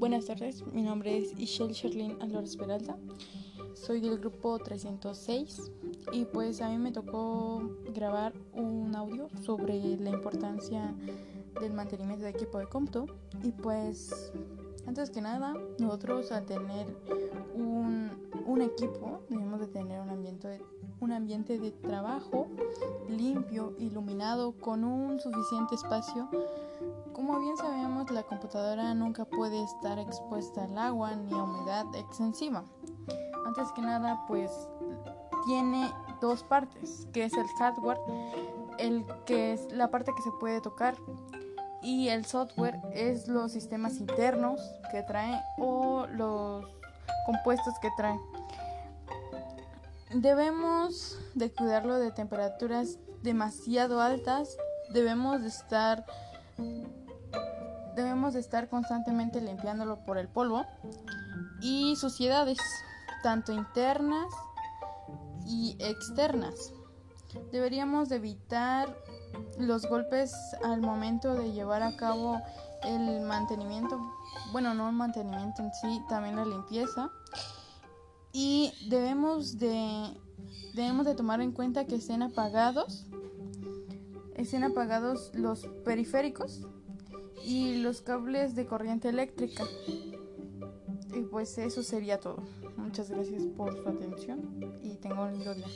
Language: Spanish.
Buenas tardes, mi nombre es Ishel Sherlin Alvarez Peralta, soy del grupo 306 y pues a mí me tocó grabar un audio sobre la importancia del mantenimiento de equipo de cómputo. Y pues antes que nada nosotros al tener un, un equipo tener un ambiente de, un ambiente de trabajo limpio, iluminado, con un suficiente espacio como bien sabemos, la computadora nunca puede estar expuesta al agua ni a humedad excesiva. Antes que nada, pues tiene dos partes, que es el hardware, el que es la parte que se puede tocar y el software es los sistemas internos que trae o los compuestos que trae. Debemos de cuidarlo de temperaturas demasiado altas, debemos de estar debemos de estar constantemente limpiándolo por el polvo y suciedades, tanto internas y externas. Deberíamos de evitar los golpes al momento de llevar a cabo el mantenimiento, bueno, no el mantenimiento en sí, también la limpieza. Y debemos de debemos de tomar en cuenta que estén apagados estén apagados los periféricos y los cables de corriente eléctrica. Y pues eso sería todo. Muchas gracias por su atención y tengo un lindo día.